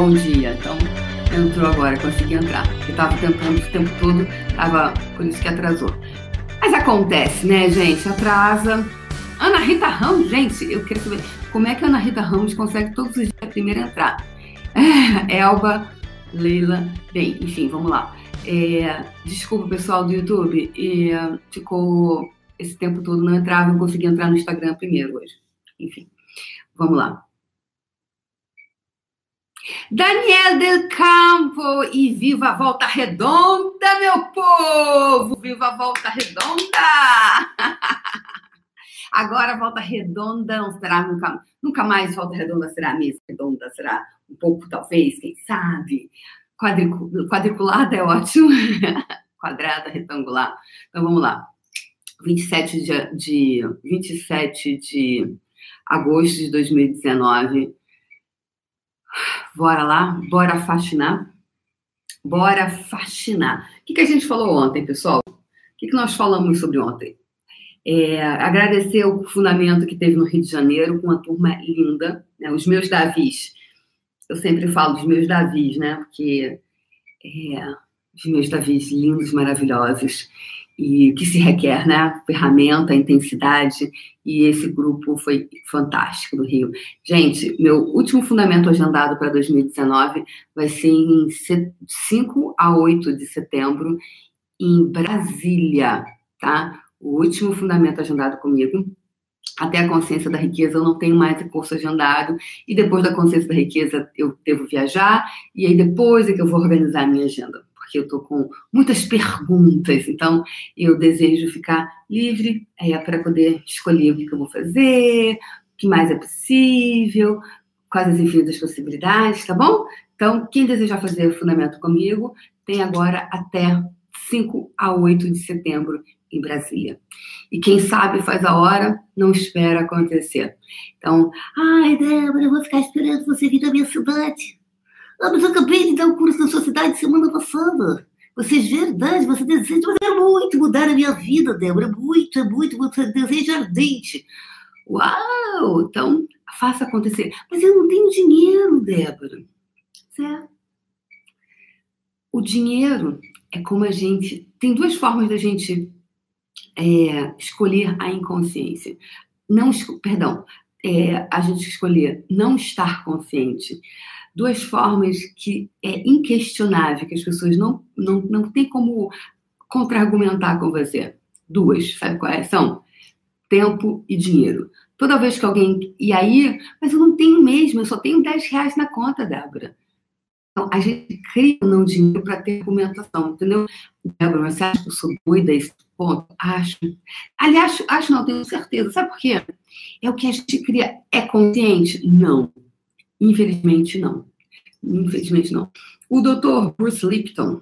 Bom dia. Então, entrou agora, consegui entrar. Eu tava tentando o tempo todo, tava por isso que atrasou. Mas acontece, né, gente? Atrasa. Ana Rita Ramos, gente, eu queria saber como é que a Ana Rita Ramos consegue todos os dias a primeira entrar. É, Elba, Leila, bem, enfim, vamos lá. É, desculpa, pessoal do YouTube, e, ficou esse tempo todo não entrava, não consegui entrar no Instagram primeiro hoje. Enfim, vamos lá. Daniel Del Campo e viva a volta redonda, meu povo! Viva a volta redonda! Agora a volta redonda não será nunca, nunca mais volta redonda será mesa redonda, será um pouco talvez, quem sabe. quadriculada é ótimo. Quadrada, retangular. Então vamos lá. 27 de, de 27 de agosto de 2019 Bora lá? Bora fascinar? Bora fascinar. O que, que a gente falou ontem, pessoal? O que, que nós falamos sobre ontem? É, agradecer o fundamento que teve no Rio de Janeiro, com uma turma linda, né? os meus Davis. Eu sempre falo dos meus Davis, né? Porque é, os meus Davis lindos, maravilhosos e que se requer, né? Ferramenta, intensidade, e esse grupo foi fantástico no Rio. Gente, meu último fundamento agendado para 2019 vai ser em 5 a 8 de setembro, em Brasília, tá? O último fundamento agendado comigo. Até a consciência da riqueza eu não tenho mais curso agendado, e depois da consciência da riqueza eu devo viajar, e aí depois é que eu vou organizar a minha agenda porque eu estou com muitas perguntas, então eu desejo ficar livre é, para poder escolher o que, eu vou fazer, o que mais é possível, quais as infinitas possibilidades, tá bom? Então, quem desejar fazer o fundamento comigo, tem agora até 5 a 8 de setembro em Brasília. E quem sabe faz a hora, não espera acontecer. Então, ai, Débora, eu vou ficar esperando você vir da minha cidade. Ah, mas eu acabei de dar o um curso na sua cidade semana passada. Você é verdade, você deseja, mas é muito mudar a minha vida, Débora. É muito, é muito, você deseja ardente. Uau! Então, faça acontecer. Mas eu não tenho dinheiro, Débora. Certo? O dinheiro é como a gente. Tem duas formas da gente é, escolher a inconsciência. Não, perdão, é, a gente escolher não estar consciente duas formas que é inquestionável, que as pessoas não, não, não têm como contra-argumentar com você. Duas, sabe quais são? Tempo e dinheiro. Toda vez que alguém. E aí, mas eu não tenho mesmo, eu só tenho 10 reais na conta, Débora. Então, a gente cria não dinheiro para ter argumentação, entendeu? Débora, você acha que eu sou doida a esse ponto? Acho. Aliás, acho não, tenho certeza. Sabe por quê? É o que a gente cria. É consciente? Não. Infelizmente, não. Infelizmente, não. O Dr. Bruce Lipton,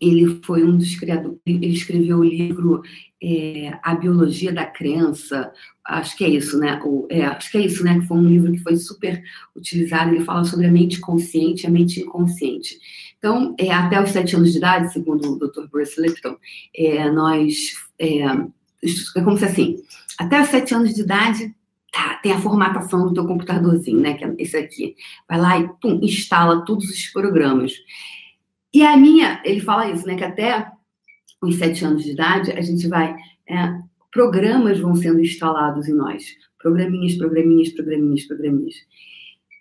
ele foi um dos criadores, ele escreveu o livro é, A Biologia da Crença, acho que é isso, né? O, é, acho que é isso, né? Que foi um livro que foi super utilizado, ele fala sobre a mente consciente e a mente inconsciente. Então, é, até os sete anos de idade, segundo o Dr. Bruce Lipton, é, nós, é, é como se assim, até os sete anos de idade, Tá, tem a formatação do teu computadorzinho, né? Que é esse aqui. Vai lá e pum, instala todos os programas. E a minha, ele fala isso, né? Que até os sete anos de idade, a gente vai. É, programas vão sendo instalados em nós. Programinhas, programinhas, programinhas, programinhas.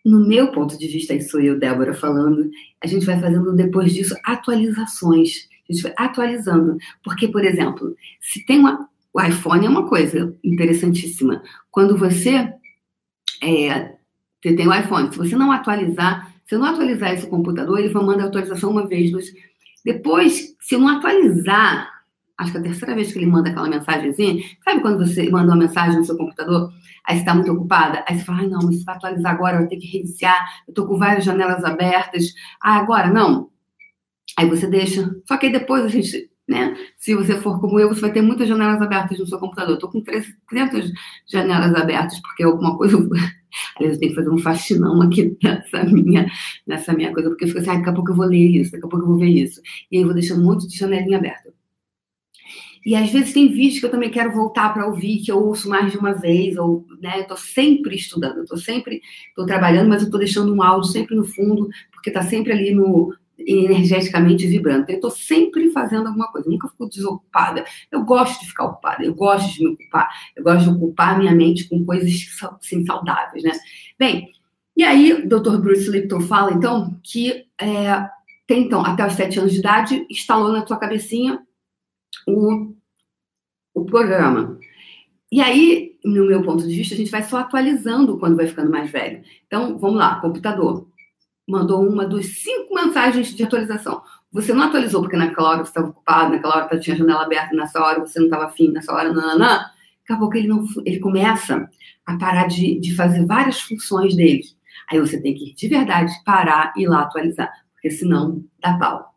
No meu ponto de vista, isso sou eu, Débora, falando, a gente vai fazendo depois disso atualizações. A gente vai atualizando. Porque, por exemplo, se tem uma, o iPhone é uma coisa interessantíssima. Quando você é, tem o iPhone, se você não atualizar, se eu não atualizar esse computador, ele vai mandar atualização uma vez, duas. Depois, se eu não atualizar, acho que é a terceira vez que ele manda aquela mensagenzinha, sabe quando você manda uma mensagem no seu computador, aí você está muito ocupada, aí você fala, ai não, mas você vai atualizar agora, vai ter que reiniciar, eu estou com várias janelas abertas, ah, agora não. Aí você deixa. Só que aí depois a gente né? Se você for como eu, você vai ter muitas janelas abertas no seu computador. Estou com 300 janelas abertas, porque alguma coisa. Aliás, eu tenho que fazer um faxinão aqui nessa minha, nessa minha coisa, porque eu fico assim, ah, daqui a pouco eu vou ler isso, daqui a pouco eu vou ver isso. E aí eu vou deixando um monte de janelinha aberta. E às vezes tem vídeos que eu também quero voltar para ouvir, que eu ouço mais de uma vez, ou, né, eu tô sempre estudando, eu sempre, tô trabalhando, mas eu tô deixando um áudio sempre no fundo, porque tá sempre ali no, energeticamente vibrando. Eu estou sempre fazendo alguma coisa, nunca fico desocupada. Eu gosto de ficar ocupada, eu gosto de me ocupar, eu gosto de ocupar minha mente com coisas assim, saudáveis, né? Bem, e aí o Dr. Bruce Lipton fala, então, que é, tem, então, até os sete anos de idade, instalou na tua cabecinha o, o programa. E aí, no meu ponto de vista, a gente vai só atualizando quando vai ficando mais velho. Então, vamos lá, computador mandou uma dos cinco mensagens de atualização. Você não atualizou porque naquela hora você estava ocupado, naquela hora tinha a janela aberta, nessa hora você não estava afim, nessa hora, nananã. Acabou que ele, não, ele começa a parar de, de fazer várias funções dele. Aí você tem que, de verdade, parar e ir lá atualizar, porque senão dá pau.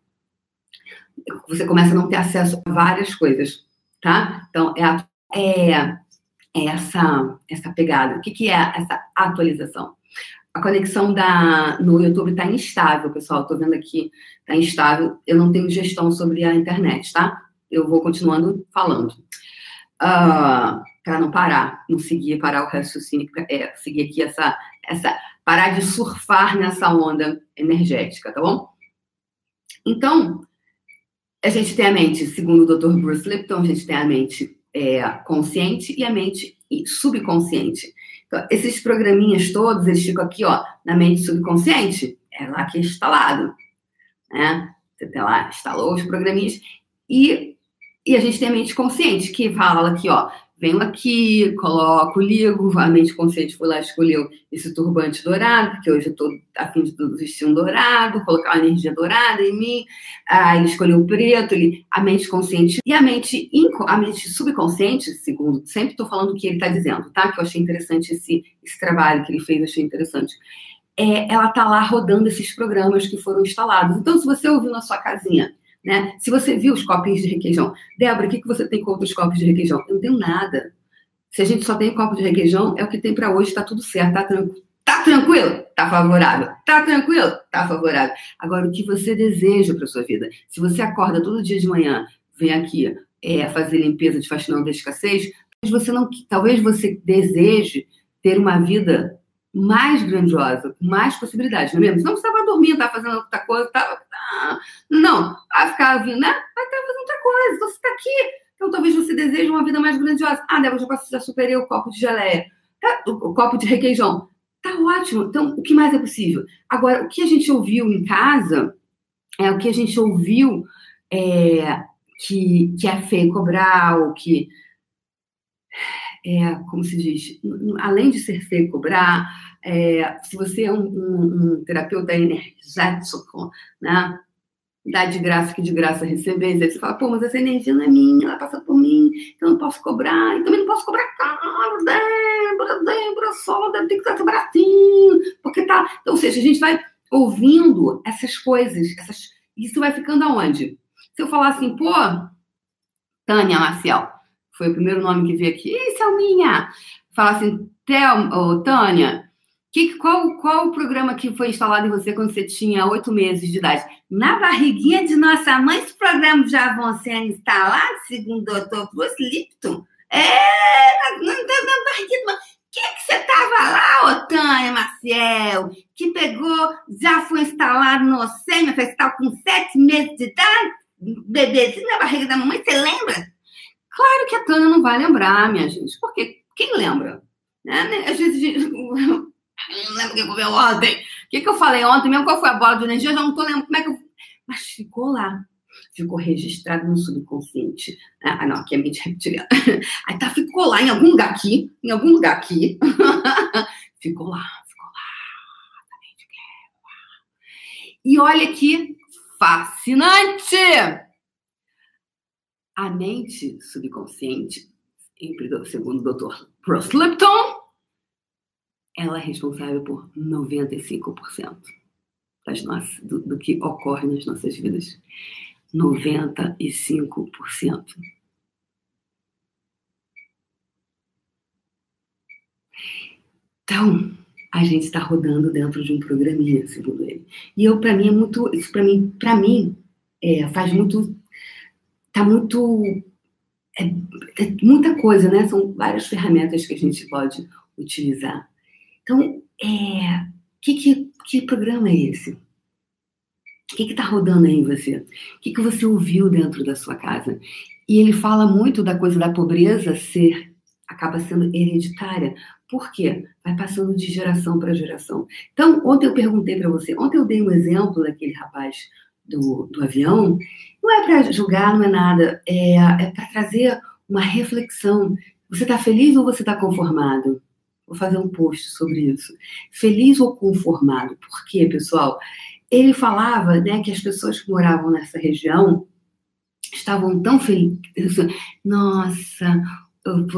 Você começa a não ter acesso a várias coisas, tá? Então, é, a, é, é essa, essa pegada. O que, que é essa atualização? A conexão da, no YouTube está instável, pessoal. Estou vendo aqui, está instável. Eu não tenho gestão sobre a internet, tá? Eu vou continuando falando. Uh, ah, para não parar, não seguir, parar o raciocínio, é, seguir aqui essa, essa. parar de surfar nessa onda energética, tá bom? Então, a gente tem a mente, segundo o Dr. Bruce Lipton, a gente tem a mente é, consciente e a mente subconsciente. Então, esses programinhas todos, eles ficam aqui, ó, na mente subconsciente, é lá que é instalado, né? Você tem lá, instalou os programinhas, e, e a gente tem a mente consciente, que fala aqui, ó, venho aqui, coloco, ligo, a mente consciente foi lá escolheu esse turbante dourado, porque hoje eu estou a fim de vestir um dourado, colocar uma energia dourada em mim, ah, ele escolheu o preto, ele, a mente consciente e a mente, a mente subconsciente, segundo, sempre estou falando o que ele está dizendo, tá? Que eu achei interessante esse, esse trabalho que ele fez, achei interessante. É, ela está lá rodando esses programas que foram instalados. Então, se você ouviu na sua casinha, né? Se você viu os copinhos de requeijão, Débora, o que, que você tem contra os copos de requeijão? Eu não tenho nada. Se a gente só tem copo de requeijão, é o que tem para hoje, está tudo certo, tá tranquilo. Tá tranquilo? Tá favorável. Tá tranquilo? Tá favorável. Agora, o que você deseja para sua vida? Se você acorda todo dia de manhã, vem aqui é, fazer limpeza de faxinão da escassez, você não, talvez você deseje ter uma vida mais grandiosa, com mais possibilidades, não é mesmo? Senão você estava dormindo, estava fazendo outra coisa, estava. Ah, não, vai ficar vindo, né? Vai estar fazendo outra coisa, então você está aqui. Então talvez você deseje uma vida mais grandiosa. Ah, Débora, já, já superei o copo de geleia, tá, o, o copo de requeijão. Tá ótimo. Então, o que mais é possível? Agora, o que a gente ouviu em casa é o que a gente ouviu é, que, que feio cobrar, ou que é, como se diz, além de ser feio cobrar, é, se você é um, um, um, terapeuta energético, né? Dá de graça que de graça receber, aí você fala, pô, mas essa energia não é minha, ela passa por mim, então eu não posso cobrar, e também não posso cobrar caro, Débora, Débora, só deve ter que estar baratinho, porque tá. Então, ou seja, a gente vai ouvindo essas coisas, essas, isso vai ficando aonde? Se eu falar assim, pô, Tânia Marcial, foi o primeiro nome que veio aqui. Ei, Selminha! Fala assim, oh, Tânia, que, qual, qual o programa que foi instalado em você quando você tinha oito meses de idade? Na barriguinha de nossa mãe, esses programas já vão ser instalados, segundo o doutor Bruce Lipton? É, na, na, na barriguinha que que você tava lá, Tânia Maciel, que pegou, já foi instalado no SEMA, você estava com sete meses de idade, bebezinho na barriga da mamãe, você lembra? Claro que a Tânia não vai lembrar, minha gente, porque quem lembra? Né? né às vezes, eu não lembro o que comeu ontem. O que, que eu falei ontem mesmo? Qual foi a bola de energia? Eu já não tô lembrando como é que eu. Mas ficou lá. Ficou registrado no subconsciente. Ah, não, aqui é mente reptiliana. Aí tá, ficou lá em algum lugar aqui, em algum lugar aqui. ficou lá, ficou lá. E olha que fascinante! A mente subconsciente, segundo o Dr. Bruce Lipton, ela é responsável por 95% das nossas, do, do que ocorre nas nossas vidas. 95%. Então, a gente está rodando dentro de um programinha, segundo ele. E eu, para mim, é muito, isso para mim, para mim, é, faz muito tá muito é, é muita coisa, né? São várias ferramentas que a gente pode utilizar. Então, é, que, que, que programa é esse? O que está rodando aí em você? O que, que você ouviu dentro da sua casa? E ele fala muito da coisa da pobreza ser, acaba sendo hereditária. Por quê? Vai passando de geração para geração. Então, ontem eu perguntei para você, ontem eu dei um exemplo daquele rapaz do, do avião. Não é para julgar, não é nada, é, é para trazer uma reflexão. Você está feliz ou você está conformado? Vou fazer um post sobre isso. Feliz ou conformado? Por quê, pessoal? Ele falava né, que as pessoas que moravam nessa região estavam tão felizes. Nossa,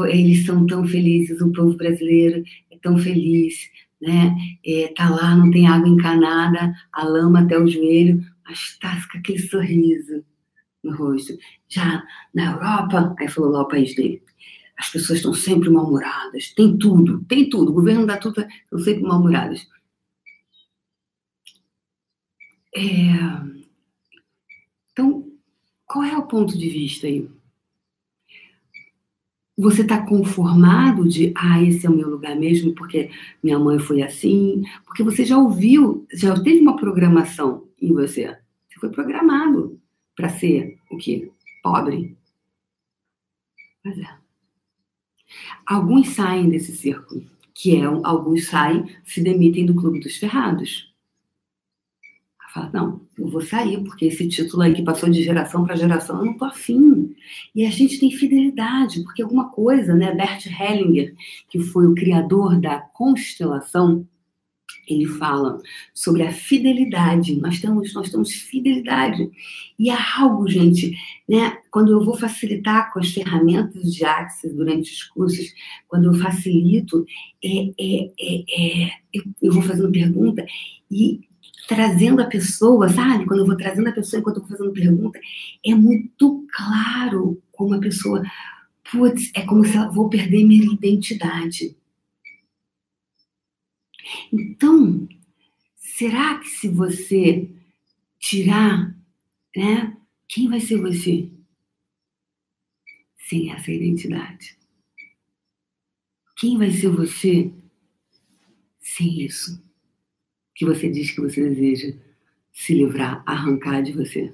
eles são tão felizes, o povo brasileiro é tão feliz, né? É, tá lá, não tem água encanada, a lama até o joelho, tá com aquele sorriso no rosto. Já na Europa, aí falou lá o país dele, as pessoas estão sempre mal-humoradas, tem tudo, tem tudo, o governo dá tudo, estão sempre mal-humoradas. É... Então, qual é o ponto de vista aí? Você está conformado de, ah, esse é o meu lugar mesmo, porque minha mãe foi assim? Porque você já ouviu, já teve uma programação em você. Você foi programado para ser o quê? Pobre. Pois é. Alguns saem desse círculo, que é, alguns saem, se demitem do Clube dos Ferrados. Fala, não, eu vou sair, porque esse título aí que passou de geração para geração, eu não tô afim. E a gente tem fidelidade, porque alguma coisa, né? Bert Hellinger, que foi o criador da constelação, ele fala sobre a fidelidade. Nós temos, nós temos fidelidade. E há algo, gente, né? Quando eu vou facilitar com as ferramentas de Axis durante os cursos, quando eu facilito, é, é, é, é eu, eu vou fazendo pergunta e trazendo a pessoa, sabe? Quando eu vou trazendo a pessoa enquanto eu vou fazendo pergunta, é muito claro como a pessoa, putz, é como se eu vou perder minha identidade. Então, será que se você tirar, né, quem vai ser você sem essa identidade? Quem vai ser você sem isso? que você diz que você deseja se livrar, arrancar de você.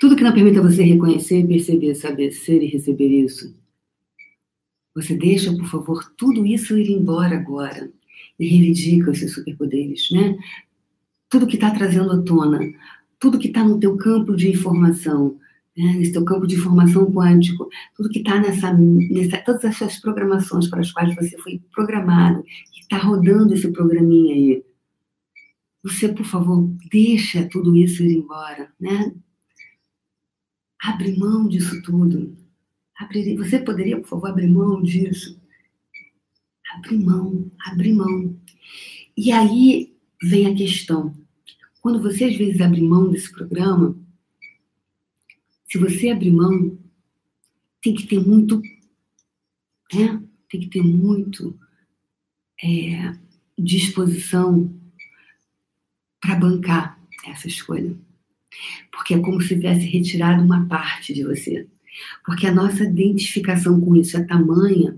Tudo que não permita você reconhecer, perceber, saber ser e receber isso. Você deixa, por favor, tudo isso ir embora agora e reivindica os seus superpoderes, né? Tudo que está trazendo à tona, tudo que está no teu campo de informação, né? nesse teu campo de informação quântico, tudo que está nessa, nessa, todas essas programações para as quais você foi programado, que está rodando esse programinha aí, você, por favor, deixa tudo isso ir embora, né? Abre mão disso tudo. Você poderia, por favor, abrir mão disso? Abre mão, abre mão. E aí vem a questão. Quando você às vezes abre mão desse programa, se você abrir mão, tem que ter muito, né? Tem que ter muito é, disposição para bancar essa escolha. Porque é como se tivesse retirado uma parte de você. Porque a nossa identificação com isso é tamanha.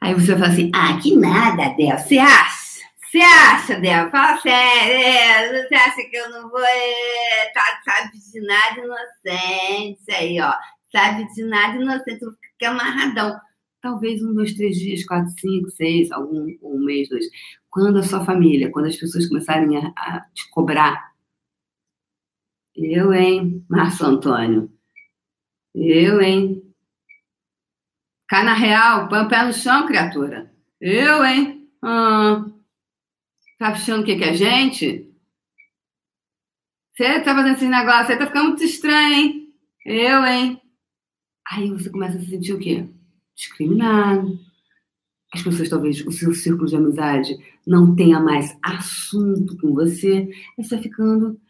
Aí você vai falar assim: ah, que nada, Del, você acha? Você acha, Del? Fala sério, você acha que eu não vou. É, tá, sabe de nada inocente, aí, ó. Sabe de nada inocente, vou ficar amarradão. Talvez um, dois, três dias, quatro, cinco, seis, algum um mês, dois. Quando a sua família, quando as pessoas começarem a, a te cobrar, eu, hein, Márcio Antônio, eu, hein, cai na real, põe o pé no chão, criatura. Eu, hein, ah, tá achando o que, que é gente? Você tá fazendo esses negócios, você tá ficando muito estranho, hein? Eu, hein? Aí você começa a se sentir o quê? Discriminado as pessoas talvez o seu círculo de amizade não tenha mais assunto com você, aí você vai ficando.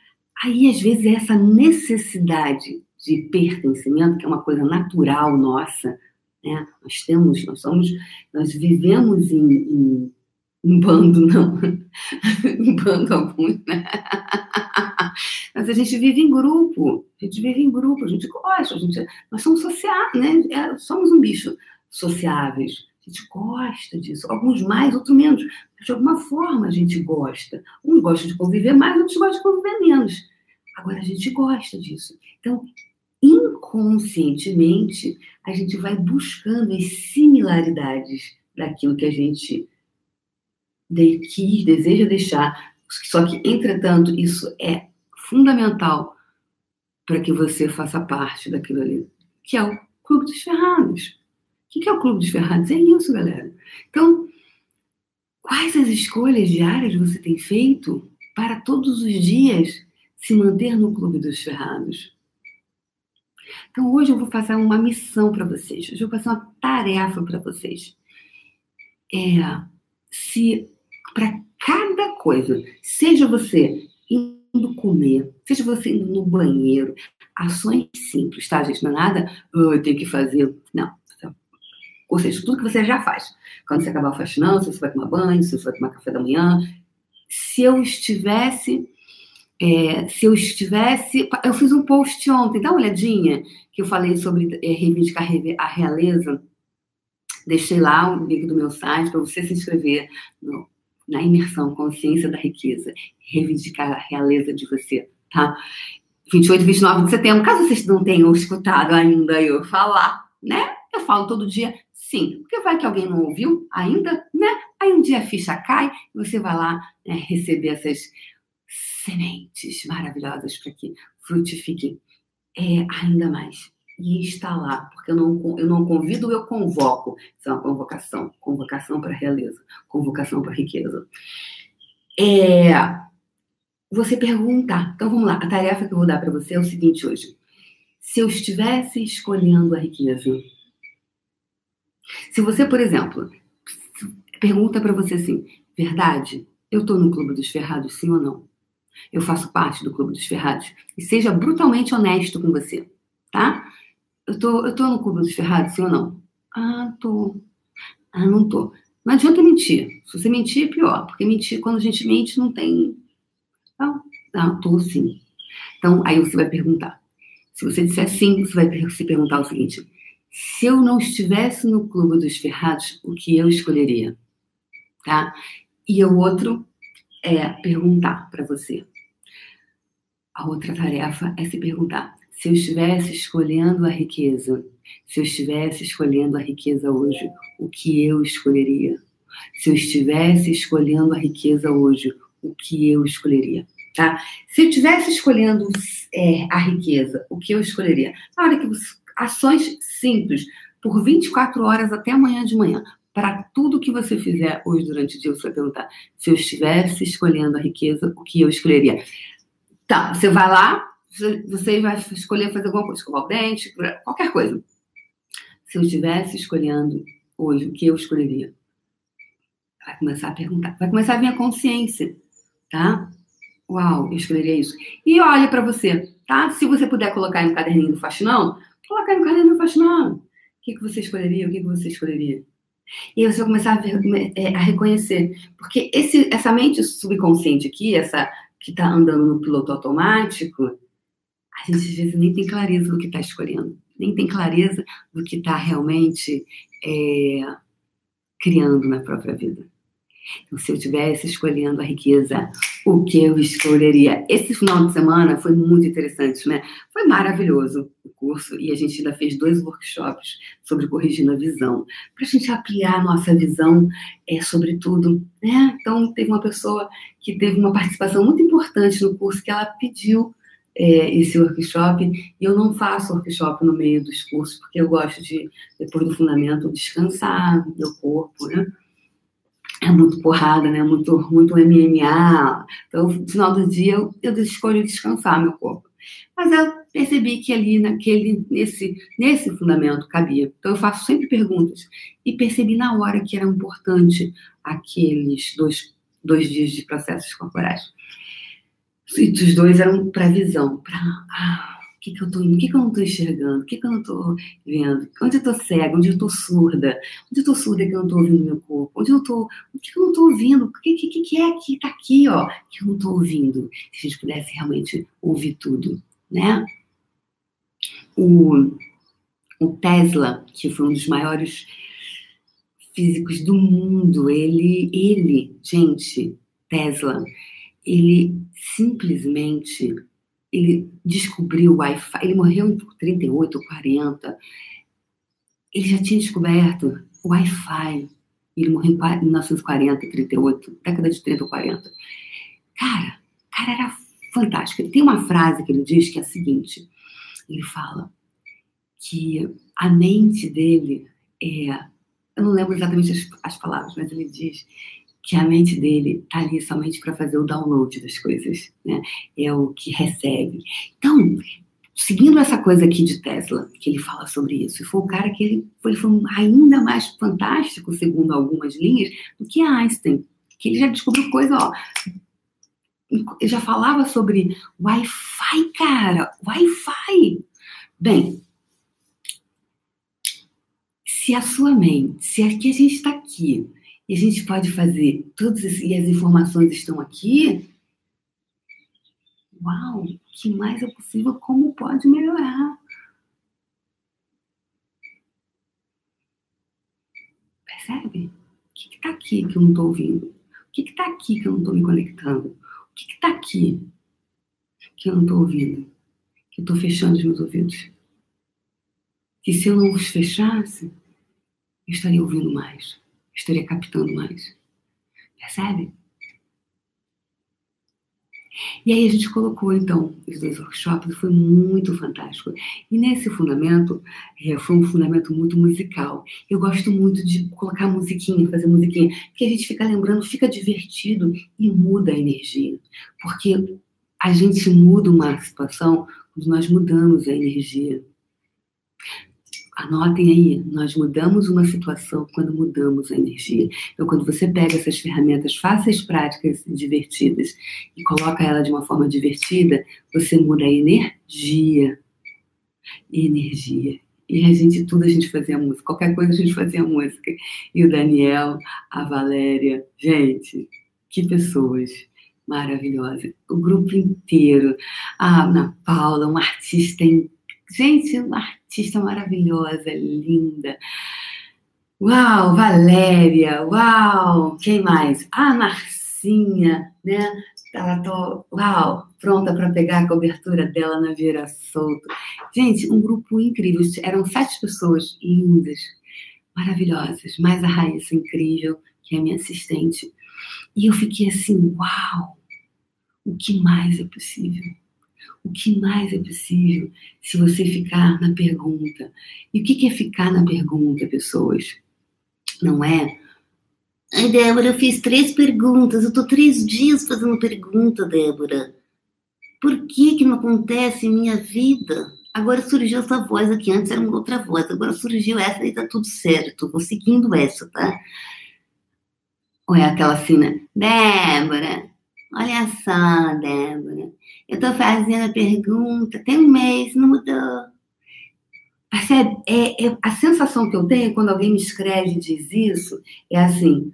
Aí, às vezes, é essa necessidade de pertencimento, que é uma coisa natural nossa, né? Nós temos, nós somos, nós vivemos em, em, em bando, não, em bando alguns, né? Mas a gente vive em grupo, a gente vive em grupo, a gente gosta, a gente, nós somos sociais, né? É, somos um bicho sociáveis. A gente gosta disso. Alguns mais, outros menos. Mas de alguma forma a gente gosta. Uns gostam de conviver mais, outros gostam de conviver menos. Agora a gente gosta disso. Então, inconscientemente, a gente vai buscando as similaridades daquilo que a gente quis, deseja deixar. Só que, entretanto, isso é fundamental para que você faça parte daquilo ali, que é o Clube dos Ferrados. O que é o Clube dos Ferrados? É isso, galera. Então, quais as escolhas diárias você tem feito para todos os dias se manter no Clube dos Ferrados? Então, hoje eu vou fazer uma missão para vocês. Hoje eu vou fazer uma tarefa para vocês. É, se para cada coisa, seja você indo comer, seja você indo no banheiro, ações simples, tá, gente? Não é nada, oh, eu tenho que fazer. Não. Ou seja, tudo que você já faz. Quando você acabar faxinando, se você vai tomar banho, se você vai tomar café da manhã. Se eu estivesse. É, se eu estivesse. Eu fiz um post ontem, dá uma olhadinha, que eu falei sobre é, reivindicar a realeza. Deixei lá o link do meu site para você se inscrever no, na imersão Consciência da Riqueza, reivindicar a realeza de você, tá? 28 e 29 de setembro, caso vocês não tenham escutado ainda eu falar, né? Eu falo todo dia, sim, porque vai que alguém não ouviu ainda, né? Aí um dia a ficha cai e você vai lá né, receber essas sementes maravilhosas para que frutifiquem é, ainda mais e está lá, porque eu não, eu não convido, eu convoco. Isso é uma convocação, convocação para a realeza, convocação para a riqueza. É, você perguntar. Então vamos lá, a tarefa que eu vou dar para você é o seguinte hoje. Se eu estivesse escolhendo a riqueza, se você, por exemplo, pergunta para você assim, verdade, eu estou no Clube dos Ferrados, sim ou não? Eu faço parte do Clube dos Ferrados? E seja brutalmente honesto com você, tá? Eu tô, eu tô no clube dos ferrados, sim ou não? Ah, tô. Ah, não tô. Não adianta mentir. Se você mentir, é pior. Porque mentir, quando a gente mente, não tem. Não, tô sim. Então, aí você vai perguntar. Se você disser sim, você vai se perguntar o seguinte: se eu não estivesse no clube dos ferrados, o que eu escolheria? Tá? E o outro é perguntar para você. A outra tarefa é se perguntar: se eu estivesse escolhendo a riqueza, se eu estivesse escolhendo a riqueza hoje, o que eu escolheria? Se eu estivesse escolhendo a riqueza hoje, o que eu escolheria? Tá? Se eu estivesse escolhendo é, a riqueza, o que eu escolheria? Na hora que ações simples, por 24 horas até amanhã de manhã, para tudo que você fizer hoje durante o dia, você vai perguntar: se eu estivesse escolhendo a riqueza, o que eu escolheria? Tá, você vai lá, você vai escolher fazer alguma coisa, escovar o dente, qualquer coisa. Se eu estivesse escolhendo hoje, o que eu escolheria? Vai começar a perguntar, vai começar a vir a consciência, tá? Uau, eu escolheria isso. E olha para você, tá? Se você puder colocar no caderninho do faxinão, colocar no caderninho do faxinão. O que, que você escolheria? O que, que você escolheria? E aí você vai começar a, ver, é, a reconhecer. Porque esse, essa mente subconsciente aqui, essa que está andando no piloto automático, a gente às vezes nem tem clareza do que está escolhendo, nem tem clareza do que está realmente é, criando na própria vida. Então, se eu estivesse escolhendo a riqueza, o que eu escolheria? Esse final de semana foi muito interessante, né? Foi maravilhoso o curso e a gente ainda fez dois workshops sobre corrigindo a visão, para a gente ampliar a nossa visão é, sobre tudo, né? Então, teve uma pessoa que teve uma participação muito importante no curso que ela pediu é, esse workshop. E eu não faço workshop no meio dos cursos, porque eu gosto de, depois do fundamento, descansar meu corpo, né? É muito porrada, né? Muito, muito MMA. Então, no final do dia, eu, eu escolho descansar meu corpo. Mas eu percebi que ali, naquele, nesse, nesse fundamento, cabia. Então, eu faço sempre perguntas. E percebi na hora que era importante aqueles dois, dois dias de processos corporais. E os dois eram para visão, para ah, O que, que eu tô O que, que eu não estou enxergando? O que, que eu não estou vendo? Onde eu estou cega? Onde eu estou surda? Onde eu estou surda que eu não estou ouvindo meu corpo? Onde eu tô. O que, que eu não estou ouvindo? O que, que, que é que está aqui, ó, que eu não estou ouvindo? Se a gente pudesse realmente ouvir tudo, né? O, o Tesla, que foi um dos maiores físicos do mundo, ele, ele, gente, Tesla, ele simplesmente ele descobriu o Wi-Fi, ele morreu em 38 ou 40, ele já tinha descoberto o Wi-Fi, ele morreu em 1940, 38, década de 30 ou 40. Cara, cara era fantástico. Tem uma frase que ele diz que é a seguinte, ele fala que a mente dele é, eu não lembro exatamente as, as palavras, mas ele diz que a mente dele está ali somente para fazer o download das coisas, né? É o que recebe. Então, seguindo essa coisa aqui de Tesla, que ele fala sobre isso, foi o cara que ele foi, foi ainda mais fantástico, segundo algumas linhas, do que Einstein, que ele já descobriu coisa, ó. Ele já falava sobre Wi-Fi, cara, Wi-Fi. Bem, se a sua mente, se aqui a gente está aqui, e a gente pode fazer todas e as informações estão aqui. Uau, o que mais é possível? Como pode melhorar? Percebe? O que está aqui que eu não estou ouvindo? O que está aqui que eu não estou me conectando? O que está aqui que eu não estou ouvindo? Que eu estou fechando os meus ouvidos? Que se eu não os fechasse, eu estaria ouvindo mais estaria captando mais. Percebe? E aí a gente colocou, então, os dois workshops, foi muito fantástico. E nesse fundamento, é, foi um fundamento muito musical. Eu gosto muito de colocar musiquinha, fazer musiquinha, porque a gente fica lembrando, fica divertido e muda a energia. Porque a gente muda uma situação quando nós mudamos a energia. Anotem aí, nós mudamos uma situação quando mudamos a energia. Então, quando você pega essas ferramentas fáceis, práticas e divertidas e coloca ela de uma forma divertida, você muda a energia. Energia. E a gente, tudo a gente fazia música, qualquer coisa a gente fazia música. E o Daniel, a Valéria, gente, que pessoas maravilhosas. O grupo inteiro. A Ana Paula, uma artista incrível Gente, uma artista maravilhosa, linda. Uau, Valéria, uau, quem mais? A Marcinha, né? Ela tô, uau, pronta para pegar a cobertura dela na Vieira Solto. Gente, um grupo incrível. Eram sete pessoas lindas, maravilhosas. Mais a Raíssa, incrível, que é minha assistente. E eu fiquei assim, uau, o que mais é possível? O que mais é possível se você ficar na pergunta. E o que é ficar na pergunta, pessoas? Não é? Ai, Débora, eu fiz três perguntas, eu tô três dias fazendo pergunta, Débora. Por que que não acontece em minha vida? Agora surgiu essa voz aqui, antes era uma outra voz, agora surgiu essa e tá tudo certo, tô seguindo essa, tá? Ou é aquela cena, Débora, olha só, Débora, eu estou fazendo a pergunta, tem um mês, não mudou. Percebe? É, é, a sensação que eu tenho quando alguém me escreve e diz isso é assim: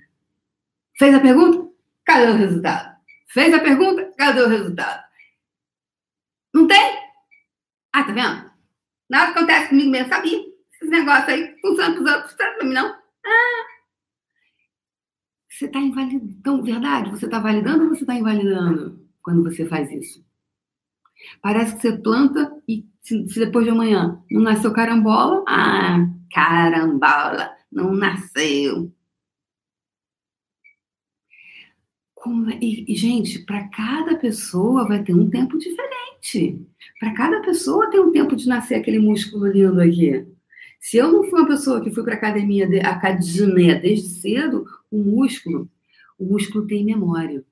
fez a pergunta? Cadê o resultado? Fez a pergunta? Cadê o resultado? Não tem? Ah, tá vendo? Nada acontece comigo mesmo, sabia? Esses negócios aí funcionam para os outros, para mim não. Ah! Você está invalidando. Então, verdade? Você está validando ou você está invalidando quando você faz isso? Parece que você planta e se, depois de amanhã não nasceu carambola, ah, carambola, não nasceu. É? e, gente, para cada pessoa vai ter um tempo diferente. Para cada pessoa tem um tempo de nascer aquele músculo lindo aqui. Se eu não fui uma pessoa que fui para academia, de, academia desde cedo, o músculo, o músculo tem memória,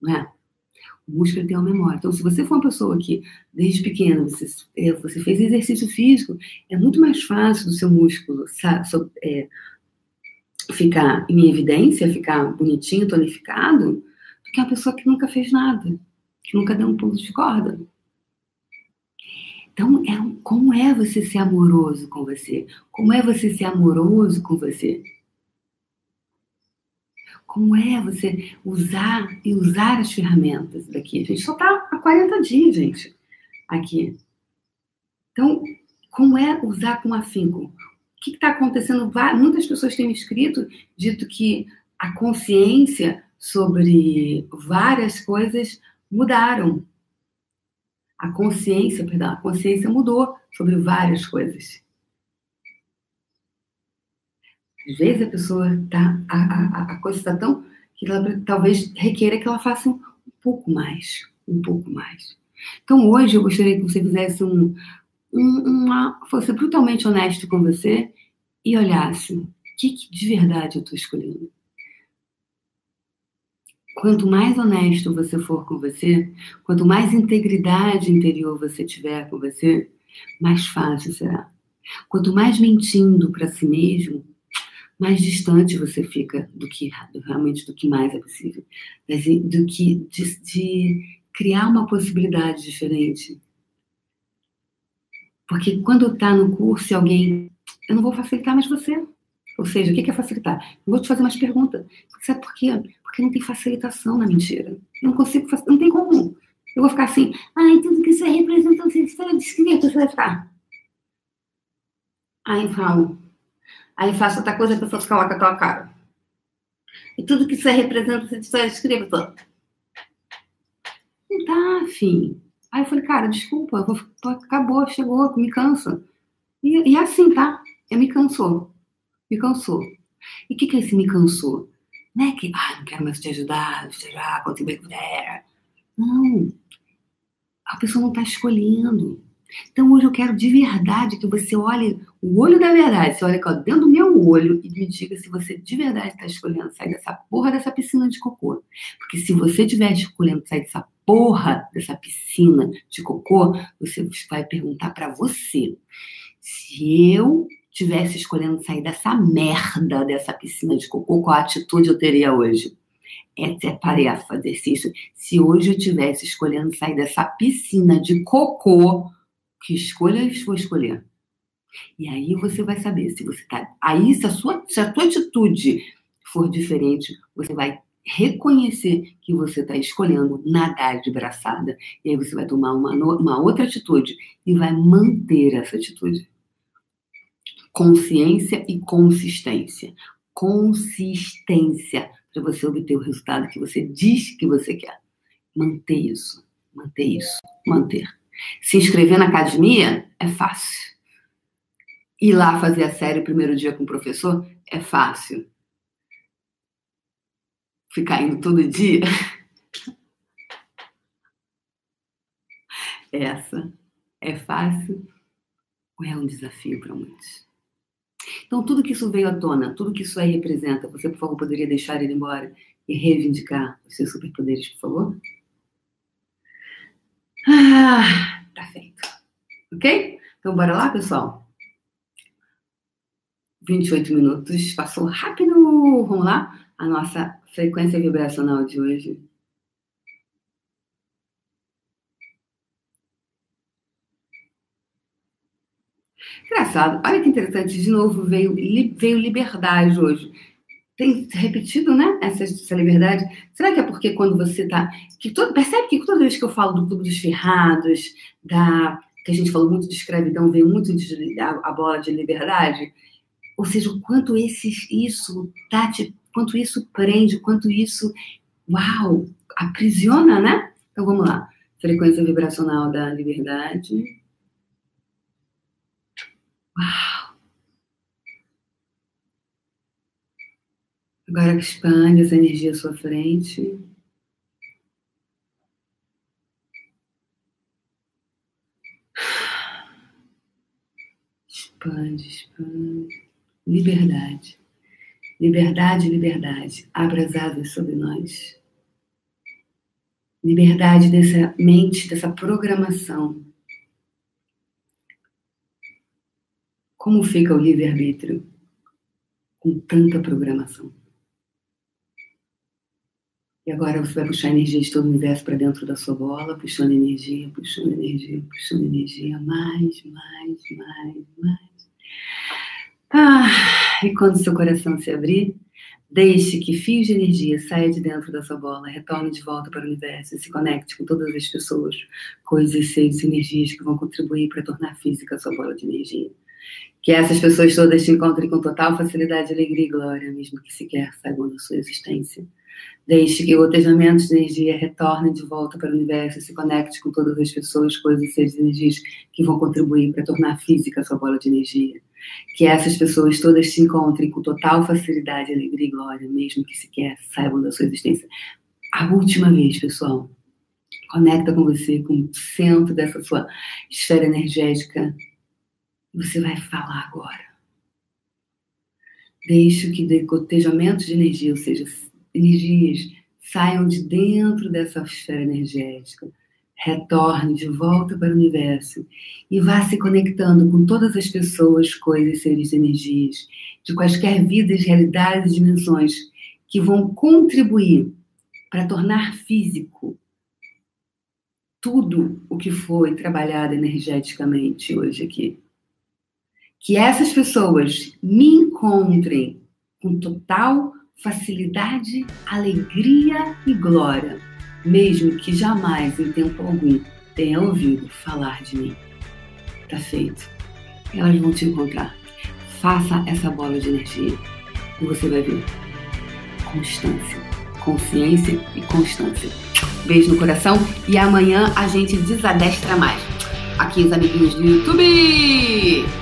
né? Músculo tem uma memória. Então, se você for uma pessoa que, desde pequena, você, é, você fez exercício físico, é muito mais fácil do seu músculo é, ficar em evidência, ficar bonitinho, tonificado, do que uma pessoa que nunca fez nada, que nunca deu um pulo de corda. Então, é, como é você ser amoroso com você? Como é você ser amoroso com você? Como é você usar e usar as ferramentas daqui? A gente só está há 40 dias, gente, aqui. Então, como é usar com afinco? O que está acontecendo? Muitas pessoas têm escrito, dito que a consciência sobre várias coisas mudaram. A consciência, perdão, a consciência mudou sobre várias coisas. Às vezes a pessoa tá, a, a, a coisa está tão que ela talvez requeira que ela faça um, um pouco mais, um pouco mais. Então hoje eu gostaria que você fizesse um, um uma, fosse brutalmente honesto com você e olhasse o que, que de verdade eu estou escolhendo. Quanto mais honesto você for com você, quanto mais integridade interior você tiver com você, mais fácil será. Quanto mais mentindo para si mesmo, mais distante você fica do que realmente do que mais é possível, do que de, de criar uma possibilidade diferente. Porque quando está no curso, alguém, eu não vou facilitar mais você. Ou seja, o que é facilitar? Eu vou te fazer mais perguntas. Sabe por quê? Porque não tem facilitação na mentira. Eu não consigo, não tem como. Eu vou ficar assim, ai, tudo que você representa, você está descrito, você vai ficar. Aí eu falo, aí faço outra coisa, a pessoa fica lá com aquela cara. E tudo que você representa, você está escrito. Não tá, enfim. Aí eu falei, cara, desculpa, eu vou, acabou, chegou, me cansa. E, e é assim, tá? Eu me cansou. Me cansou. E o que, que é esse me cansou? Não é que, ah, não quero mais te ajudar, te ajudar, você puder. Não. A pessoa não está escolhendo. Então hoje eu quero de verdade que você olhe o olho da verdade, você olha aqui, ó, dentro do meu olho e me diga se você de verdade está escolhendo sair dessa porra dessa piscina de cocô. Porque se você estiver escolhendo sair dessa porra dessa piscina de cocô, você vai perguntar para você se eu tivesse escolhendo sair dessa merda dessa piscina de cocô, qual atitude eu teria hoje? Essa é tarefa, exercício. Se hoje eu tivesse escolhendo sair dessa piscina de cocô, que escolha eu vou escolher? E aí você vai saber se você tá. Aí, se a sua, se a tua atitude for diferente, você vai reconhecer que você está escolhendo nadar de braçada. E aí você vai tomar uma, uma outra atitude e vai manter essa atitude consciência e consistência. Consistência para você obter o resultado que você diz que você quer. Manter isso, manter isso, manter. Se inscrever na academia é fácil. Ir lá fazer a série o primeiro dia com o professor é fácil. Ficar indo todo dia. Essa é fácil ou é um desafio para muitos? Então, tudo que isso veio à tona, tudo que isso aí representa, você, por favor, poderia deixar ele embora e reivindicar os seus superpoderes, por favor? Ah, tá feito. Ok? Então, bora lá, pessoal? 28 minutos, passou rápido. Vamos lá? A nossa frequência vibracional de hoje Engraçado. Olha que interessante. De novo, veio, veio liberdade hoje. Tem repetido, né? Essa, essa liberdade. Será que é porque quando você tá. Que todo, percebe que toda vez que eu falo do Clube dos Ferrados, da, que a gente falou muito de escravidão, veio muito de, a, a bola de liberdade? Ou seja, o quanto esse, isso tá te, quanto isso prende, quanto isso, uau, aprisiona, né? Então vamos lá. Frequência vibracional da liberdade. Uau! Agora expande essa energia à sua frente. Expande, expande. Liberdade. Liberdade, liberdade. Abra as asas sobre nós. Liberdade dessa mente, dessa programação Como fica o livre-arbítrio com tanta programação? E agora você vai puxar a energia de todo o universo para dentro da sua bola, puxando energia, puxando energia, puxando energia, mais, mais, mais, mais. Ah, e quando seu coração se abrir, deixe que fios de energia saia de dentro da sua bola, retorne de volta para o universo e se conecte com todas as pessoas, coisas, seres e energias que vão contribuir para tornar física a sua bola de energia. Que essas pessoas todas te encontrem com total facilidade, alegria e glória, mesmo que sequer saibam da sua existência. Deixe que o gotejamento de energia retorne de volta para o universo e se conecte com todas as pessoas, coisas, seres e energias que vão contribuir para tornar física a sua bola de energia. Que essas pessoas todas se encontrem com total facilidade, alegria e glória, mesmo que sequer saibam da sua existência. A última vez, pessoal. Conecta com você, com o centro dessa sua esfera energética. Você vai falar agora. Deixe que decotejamento de energia, ou seja, energias saiam de dentro dessa esfera energética, retorne de volta para o universo e vá se conectando com todas as pessoas, coisas, seres, energias, de quaisquer vidas, realidades e dimensões que vão contribuir para tornar físico tudo o que foi trabalhado energeticamente hoje aqui. Que essas pessoas me encontrem com total facilidade, alegria e glória, mesmo que jamais em tempo algum tenha ouvido falar de mim. Tá feito. Elas vão te encontrar. Faça essa bola de energia e você vai ver constância, consciência e constância. Beijo no coração e amanhã a gente desadestra mais. Aqui os amiguinhos do YouTube.